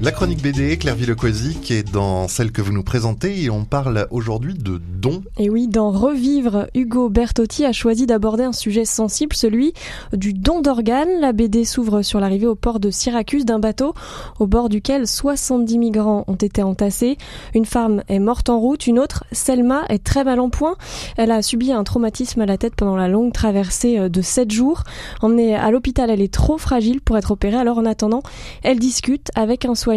La chronique BD, Claire qui est dans celle que vous nous présentez et on parle aujourd'hui de dons. Et oui, dans Revivre, Hugo Bertotti a choisi d'aborder un sujet sensible, celui du don d'organes. La BD s'ouvre sur l'arrivée au port de Syracuse d'un bateau au bord duquel 70 migrants ont été entassés. Une femme est morte en route, une autre, Selma, est très mal en point. Elle a subi un traumatisme à la tête pendant la longue traversée euh, de 7 jours. Emmenée à l'hôpital, elle est trop fragile pour être opérée, alors en attendant, elle discute avec un soignant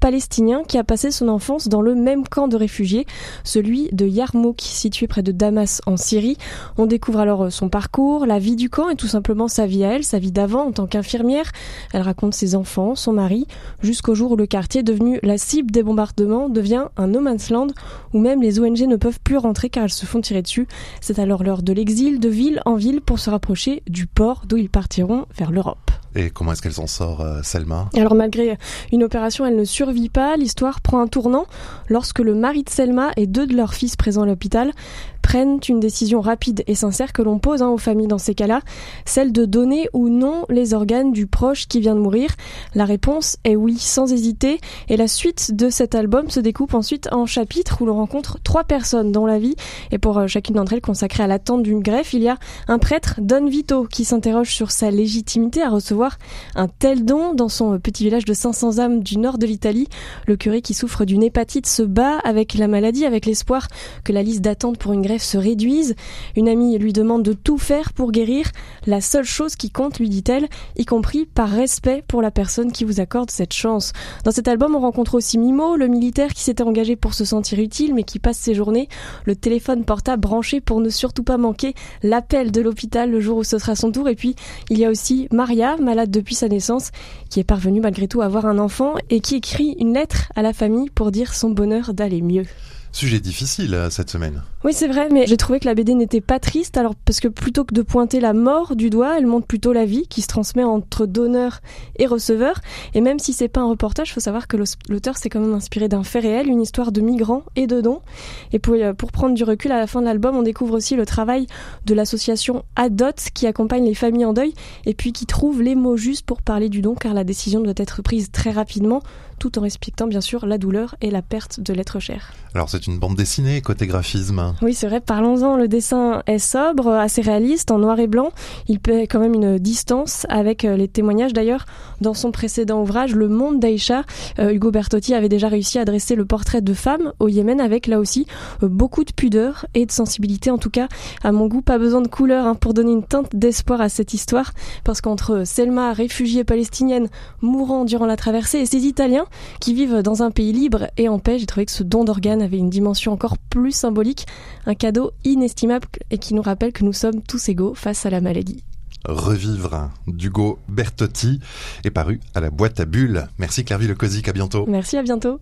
palestinien qui a passé son enfance dans le même camp de réfugiés, celui de Yarmouk, situé près de Damas en Syrie. On découvre alors son parcours, la vie du camp et tout simplement sa vie à elle, sa vie d'avant en tant qu'infirmière. Elle raconte ses enfants, son mari, jusqu'au jour où le quartier, devenu la cible des bombardements, devient un no man's land où même les ONG ne peuvent plus rentrer car elles se font tirer dessus. C'est alors l'heure de l'exil, de ville en ville pour se rapprocher du port d'où ils partiront vers l'Europe. Et comment est-ce qu'elle s'en sort, euh, Selma? Alors malgré une opération, elle ne survit pas. L'histoire prend un tournant lorsque le mari de Selma et deux de leurs fils présents à l'hôpital prennent une décision rapide et sincère que l'on pose hein, aux familles dans ces cas-là, celle de donner ou non les organes du proche qui vient de mourir. La réponse est oui, sans hésiter. Et la suite de cet album se découpe ensuite en chapitres où l'on rencontre trois personnes dont la vie est pour euh, chacune d'entre elles consacrée à l'attente d'une greffe. Il y a un prêtre, Don Vito, qui s'interroge sur sa légitimité à recevoir un tel don dans son petit village de 500 âmes du nord de l'Italie. Le curé qui souffre d'une hépatite se bat avec la maladie, avec l'espoir que la liste d'attente pour une greffe se réduise. Une amie lui demande de tout faire pour guérir. La seule chose qui compte, lui dit-elle, y compris par respect pour la personne qui vous accorde cette chance. Dans cet album, on rencontre aussi Mimo, le militaire qui s'était engagé pour se sentir utile, mais qui passe ses journées le téléphone portable branché pour ne surtout pas manquer l'appel de l'hôpital le jour où ce sera son tour. Et puis, il y a aussi Maria, malade depuis sa naissance, qui est parvenue malgré tout à avoir un enfant et qui écrit une lettre à la famille pour dire son bonheur d'aller mieux. Sujet difficile euh, cette semaine. Oui, c'est vrai, mais j'ai trouvé que la BD n'était pas triste, alors parce que plutôt que de pointer la mort du doigt, elle montre plutôt la vie qui se transmet entre donneur et receveur. Et même si c'est pas un reportage, faut savoir que l'auteur s'est quand même inspiré d'un fait réel, une histoire de migrants et de dons. Et pour, euh, pour prendre du recul, à la fin de l'album, on découvre aussi le travail de l'association Adot qui accompagne les familles en deuil et puis qui trouve les mots justes pour parler du don, car la décision doit être prise très rapidement, tout en respectant bien sûr la douleur et la perte de l'être cher. Alors c'est une bande dessinée côté graphisme. Oui, c'est vrai, parlons-en. Le dessin est sobre, assez réaliste, en noir et blanc. Il paie quand même une distance avec euh, les témoignages. D'ailleurs, dans son précédent ouvrage, Le Monde d'Aïcha, euh, Hugo Bertotti avait déjà réussi à dresser le portrait de femmes au Yémen avec là aussi euh, beaucoup de pudeur et de sensibilité. En tout cas, à mon goût, pas besoin de couleur hein, pour donner une teinte d'espoir à cette histoire. Parce qu'entre Selma, réfugiée palestinienne, mourant durant la traversée, et ces Italiens qui vivent dans un pays libre et en paix, j'ai trouvé que ce don d'organes avait une dimension encore plus symbolique, un cadeau inestimable et qui nous rappelle que nous sommes tous égaux face à la maladie. Revivre d'Hugo Bertotti est paru à la boîte à bulles. Merci Clairvy Le Cosic, à bientôt. Merci, à bientôt.